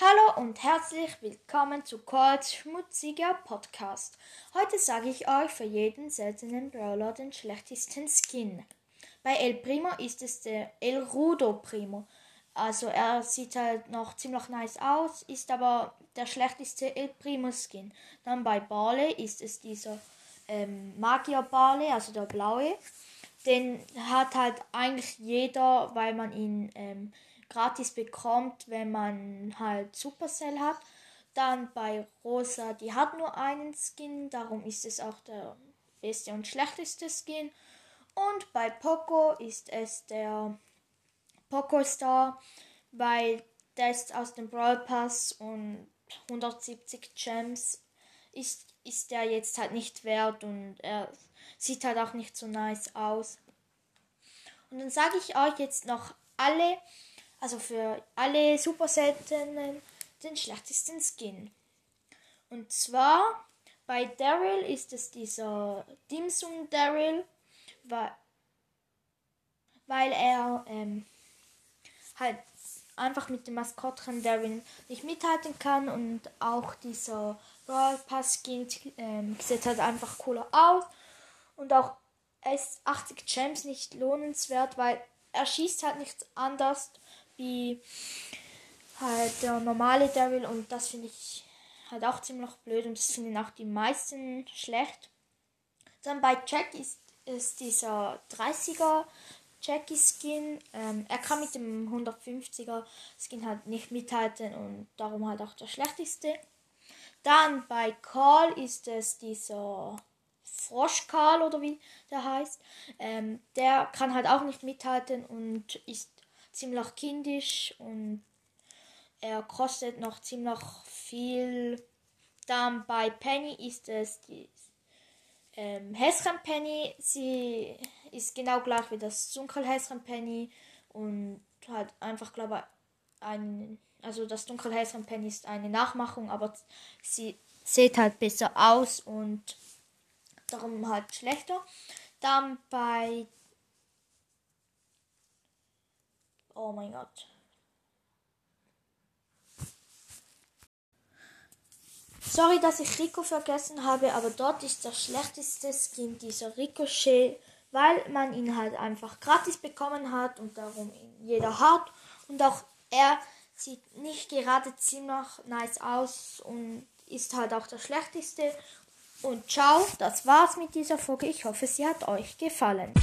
Hallo und herzlich willkommen zu Colts schmutziger Podcast. Heute sage ich euch für jeden seltenen Brawler den schlechtesten Skin. Bei El Primo ist es der El Rudo Primo. Also er sieht halt noch ziemlich nice aus, ist aber der schlechteste El Primo Skin. Dann bei Barley ist es dieser ähm, Magier Barley, also der blaue. Den hat halt eigentlich jeder, weil man ihn ähm, gratis bekommt, wenn man halt Supercell hat. Dann bei Rosa, die hat nur einen Skin, darum ist es auch der beste und schlechteste Skin. Und bei Poco ist es der Poco Star, weil der ist aus dem Brawl Pass und 170 Gems ist, ist der jetzt halt nicht wert und er sieht halt auch nicht so nice aus. Und dann sage ich euch jetzt noch alle also für alle super seltenen, den schlechtesten Skin. Und zwar bei Daryl ist es dieser Dimsum Daryl, weil, er ähm, halt einfach mit dem Maskottchen Daryl nicht mithalten kann und auch dieser Brawl Pass Skin ähm, sieht halt einfach cooler aus und auch ist 80 Gems nicht lohnenswert, weil er schießt halt nichts anders wie halt der normale Devil und das finde ich halt auch ziemlich blöd und das finden auch die meisten schlecht. Dann bei Jack ist, ist dieser 30er Jackie Skin. Ähm, er kann mit dem 150er Skin halt nicht mithalten und darum halt auch der schlechteste. Dann bei Karl ist es dieser Frosch Karl oder wie der heißt. Ähm, der kann halt auch nicht mithalten und ist ziemlich kindisch und er kostet noch ziemlich viel. Dann bei Penny ist es die ähm, Penny. Sie ist genau gleich wie das Dunkelhäschen Penny und hat einfach, glaube ich, ein, also das Dunkelhäschen Penny ist eine Nachmachung, aber sie sieht halt besser aus und darum halt schlechter. Dann bei Oh mein Gott. Sorry, dass ich Rico vergessen habe, aber dort ist der schlechteste Skin dieser Ricochet, weil man ihn halt einfach gratis bekommen hat und darum jeder hat. Und auch er sieht nicht gerade ziemlich nice aus und ist halt auch der schlechteste. Und ciao, das war's mit dieser Folge. Ich hoffe, sie hat euch gefallen.